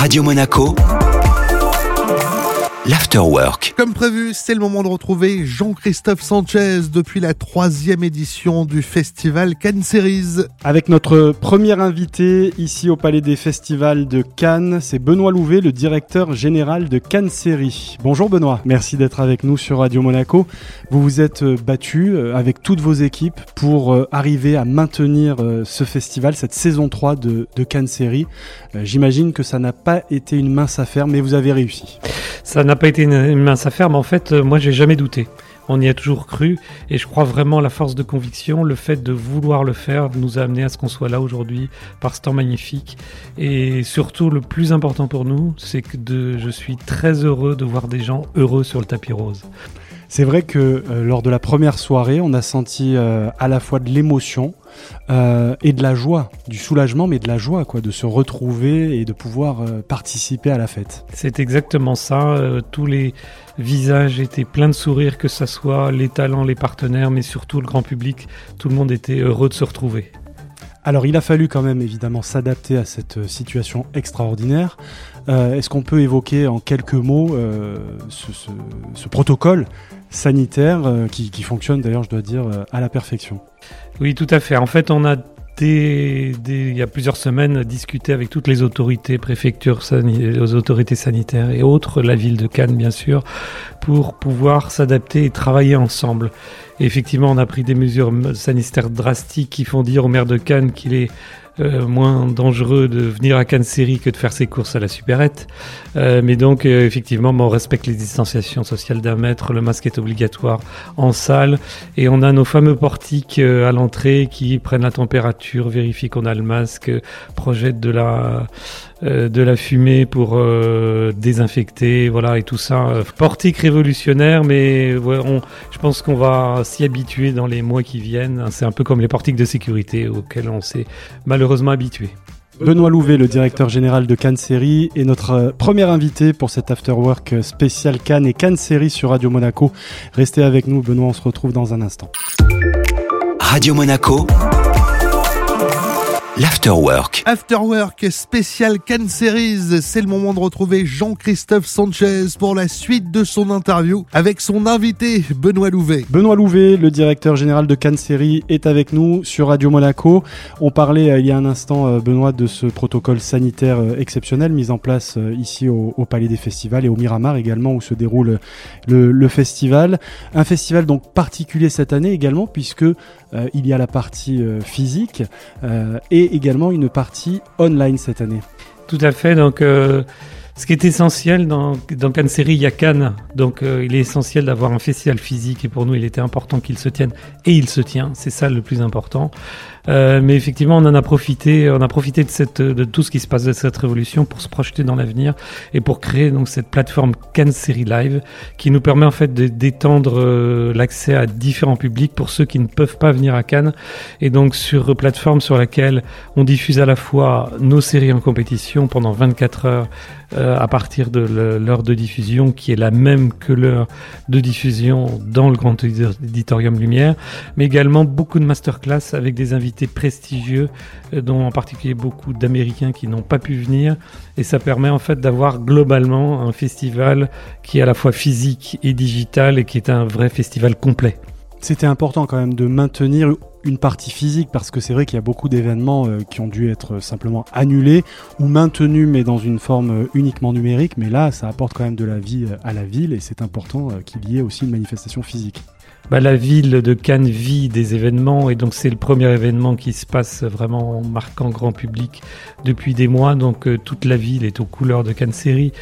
Radio Monaco, l'Afterwork. Comme prévu, c'est le moment de retrouver Jean-Christophe Sanchez depuis la troisième édition du festival Cannes Series. Avec notre premier invité ici au Palais des Festivals de Cannes, c'est Benoît Louvet, le directeur général de Cannes Série. Bonjour Benoît, merci d'être avec nous sur Radio Monaco. Vous vous êtes euh, battu euh, avec toutes vos équipes pour euh, arriver à maintenir ce festival, cette saison 3 de, de Cannes Série. J'imagine que ça n'a pas été une mince affaire, mais vous avez réussi. Ça n'a pas été une, mince affaire, mais en fait, moi, j'ai jamais douté on y a toujours cru et je crois vraiment la force de conviction, le fait de vouloir le faire nous a amené à ce qu'on soit là aujourd'hui par ce temps magnifique et surtout le plus important pour nous, c'est que je suis très heureux de voir des gens heureux sur le tapis rose. C'est vrai que euh, lors de la première soirée, on a senti euh, à la fois de l'émotion euh, et de la joie, du soulagement, mais de la joie, quoi, de se retrouver et de pouvoir participer à la fête. C'est exactement ça. tous les visages étaient pleins de sourires, que ce soit les talents, les partenaires, mais surtout le grand public. Tout le monde était heureux de se retrouver. Alors il a fallu quand même évidemment s'adapter à cette situation extraordinaire. Est-ce qu'on peut évoquer en quelques mots ce, protocole sanitaire euh, qui, fonctionne d'ailleurs, je dois dire, euh, à la perfection? Oui, tout à fait. En fait, on a il y a plusieurs semaines discuté avec toutes les autorités, préfectures, autorités sanitaires et autres, la ville de Cannes bien sûr, pour pouvoir s'adapter et travailler ensemble. effectivement, on a pris des mesures sanitaires drastiques qui font dire au maire de Cannes qu'il est euh, moins dangereux de venir à Cannes Série que de faire ses courses à la supérette. Euh, mais donc, euh, effectivement, on respecte les distanciations sociales d'un mètre, le masque est obligatoire en salle, et on a nos fameux portiques à l'entrée qui prennent la température, vérifient qu'on a le masque, projettent de la, de la fumée pour désinfecter, voilà, et tout ça. Portique révolutionnaire, mais je pense qu'on va s'y habituer dans les mois qui viennent. C'est un peu comme les portiques de sécurité auxquels on s'est malheureusement habitué. Benoît Louvet, le directeur général de Cannes Série, est notre euh, premier invité pour cet afterwork spécial Cannes et Cannes Série sur Radio Monaco. Restez avec nous, Benoît, on se retrouve dans un instant. Radio Monaco L'Afterwork. Afterwork spécial Cannes Series. C'est le moment de retrouver Jean-Christophe Sanchez pour la suite de son interview avec son invité Benoît Louvet. Benoît Louvet, le directeur général de Cannes Série, est avec nous sur Radio Monaco. On parlait euh, il y a un instant, euh, Benoît, de ce protocole sanitaire euh, exceptionnel mis en place ici au, Palais des Festivals et au Miramar également où se déroule le, le festival. Un festival donc particulier cette année également puisque il y a la partie physique et également une partie online cette année. Tout à fait. Donc, euh, ce qui est essentiel dans, dans Cannes Série, il y a Cannes. Donc, euh, il est essentiel d'avoir un festival physique. Et pour nous, il était important qu'il se tienne. Et il se tient. C'est ça le plus important. Euh, mais effectivement, on en a profité, on a profité de, tout ce qui se passe de cette révolution pour se projeter dans l'avenir et pour créer donc cette plateforme Cannes Série Live qui nous permet en fait d'étendre euh, l'accès à différents publics pour ceux qui ne peuvent pas venir à Cannes. Et donc sur plateforme sur laquelle on diffuse à la fois nos séries en compétition pendant 24 heures à partir de l'heure de diffusion qui est la même que l'heure de diffusion dans le grand éditorium Lumière, mais également beaucoup de masterclass avec des invités prestigieux, euh, dont en particulier beaucoup d'Américains qui n'ont pas pu venir. Et ça permet en fait d'avoir globalement un festival qui est à la fois physique et digital et qui est un vrai festival complet. C'était important quand même de maintenir une partie physique parce que c'est vrai qu'il y a beaucoup d'événements euh, qui ont dû être simplement annulés ou maintenus mais dans une forme euh, uniquement numérique mais là ça apporte quand même de la vie à la ville et c'est important qu'il y ait aussi une manifestation physique. Bah, la ville de Cannes vit des événements et donc c'est le premier événement qui se passe vraiment marquant grand public depuis des mois. Donc euh, toute la ville est aux couleurs de Cannes Série.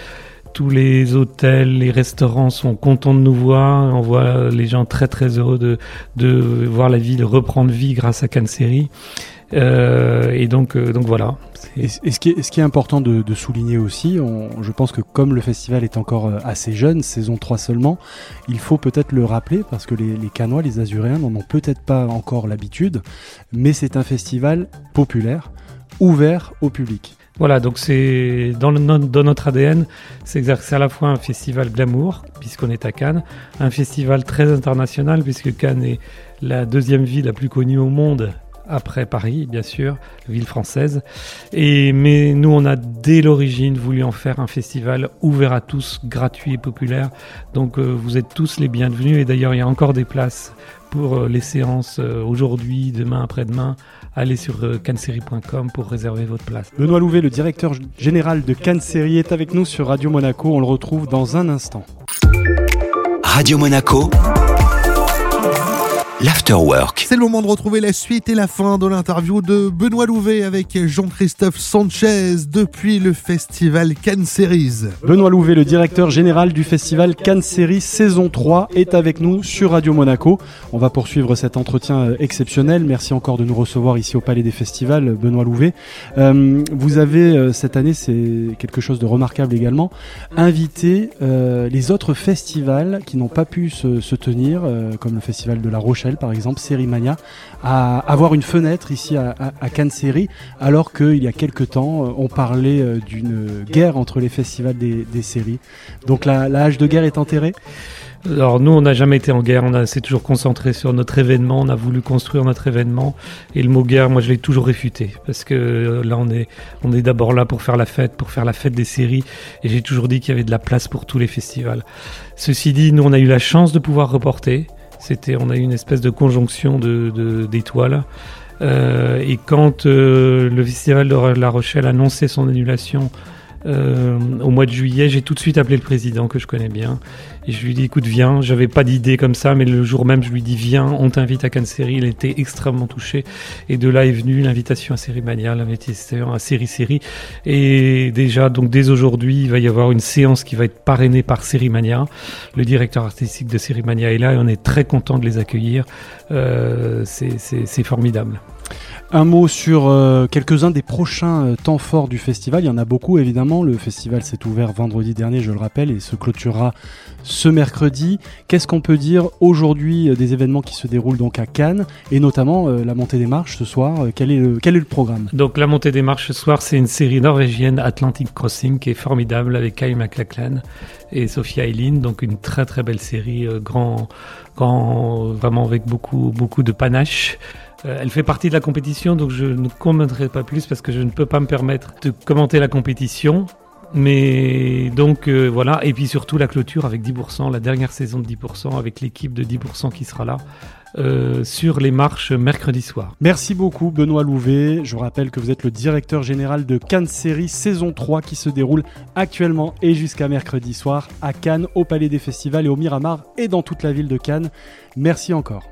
Tous les hôtels, les restaurants sont contents de nous voir. On voit les gens très très heureux de, voir la ville reprendre vie grâce à Cannes. Euh, et donc, euh, donc voilà. Et, ce, qui est, important de, souligner aussi, je pense que comme le festival est encore euh, assez jeune, saison 3 seulement, il faut peut-être le rappeler parce que les, les Canois, les Azuréens n'en ont peut-être pas encore l'habitude, mais c'est un festival populaire, ouvert au public. Voilà, donc c'est dans, notre ADN, c'est à la fois un festival glamour, puisqu'on est à Cannes, un festival très international, puisque Cannes est la deuxième ville la plus connue au monde après Paris, bien sûr, ville française. Et mais nous, on a dès l'origine voulu en faire un festival ouvert à tous, gratuit et populaire. Donc euh, vous êtes tous les bienvenus. Et d'ailleurs, il y a encore des places pour euh, les séances euh, aujourd'hui, demain, après-demain. Allez sur canserie.com pour réserver votre place. Benoît Louvet, le directeur général de Canserie, est avec nous sur Radio Monaco. On le retrouve dans un instant. Radio Monaco L'Afterwork. C'est le moment de retrouver la suite et la fin de l'interview de Benoît Louvet avec Jean-Christophe Sanchez depuis le festival Cannes Series. Benoît Louvet, le directeur général du festival Cannes Series saison 3, est avec nous sur Radio Monaco. On va poursuivre cet entretien exceptionnel. Merci encore de nous recevoir ici au Palais des Festivals, Benoît Louvet. Euh, vous avez euh, cette année, c'est quelque chose de remarquable également, invité euh, les autres festivals qui n'ont pas pu se, se tenir, euh, comme le festival de La Rochelle par exemple, Série Mania, à avoir une fenêtre ici à, Cannes Série, alors qu'il y a quelques temps, euh, on parlait euh, d'une guerre entre les festivals des, séries. Donc la, la hache de guerre est enterrée? Alors nous, on n'a jamais été en guerre, on s'est toujours concentré sur notre événement, on a voulu construire notre événement, et le mot guerre, moi je l'ai toujours réfuté, parce que euh, là on est, on est d'abord là pour faire la fête, pour faire la fête des séries, et j'ai toujours dit qu'il y avait de la place pour tous les festivals. Ceci dit, nous on a eu la chance de pouvoir reporter, c'était, on a eu une espèce de conjonction de, de, d'étoiles. Euh, et quand euh, le festival de La Rochelle annonçait son annulation euh, au mois de juillet, j'ai tout de suite appelé le président que je connais bien et je lui dis écoute viens. J'avais pas d'idée comme ça, mais le jour même je lui dis viens, on t'invite à Cannes Série. Il était extrêmement touché et de là est venue l'invitation à Série Mania, l'invitation à Série Série et déjà donc dès aujourd'hui il va y avoir une séance qui va être parrainée par Série Mania. Le directeur artistique de Série Mania est là et on est très content de les accueillir. Euh, c'est formidable. Un mot sur euh, quelques-uns des prochains euh, temps forts du festival. Il y en a beaucoup évidemment. Le festival s'est ouvert vendredi dernier, je le rappelle, et se clôturera ce mercredi. Qu'est-ce qu'on peut dire aujourd'hui euh, des événements qui se déroulent donc à Cannes et notamment la montée des marches ce soir quel, est le, quel est le programme? Donc la montée des marches ce soir, c'est une série norvégienne Atlantic Crossing qui est formidable avec Kyle MacLachlan et Sophia Eileen. Donc une très très belle série, grand, grand, vraiment avec beaucoup beaucoup de panache. Euh, elle fait partie de la compétition, donc je ne commenterai pas plus parce que je ne peux pas me permettre de commenter la compétition. Mais donc euh, voilà, et puis surtout la clôture avec 10%, la dernière saison de 10%, avec l'équipe de 10% qui sera là. Euh, sur les marches mercredi soir. Merci beaucoup Benoît Louvet. Je vous rappelle que vous êtes le directeur général de Cannes Série saison 3 qui se déroule actuellement et jusqu'à mercredi soir à Cannes, au Palais des Festivals et au Miramar et dans toute la ville de Cannes. Merci encore.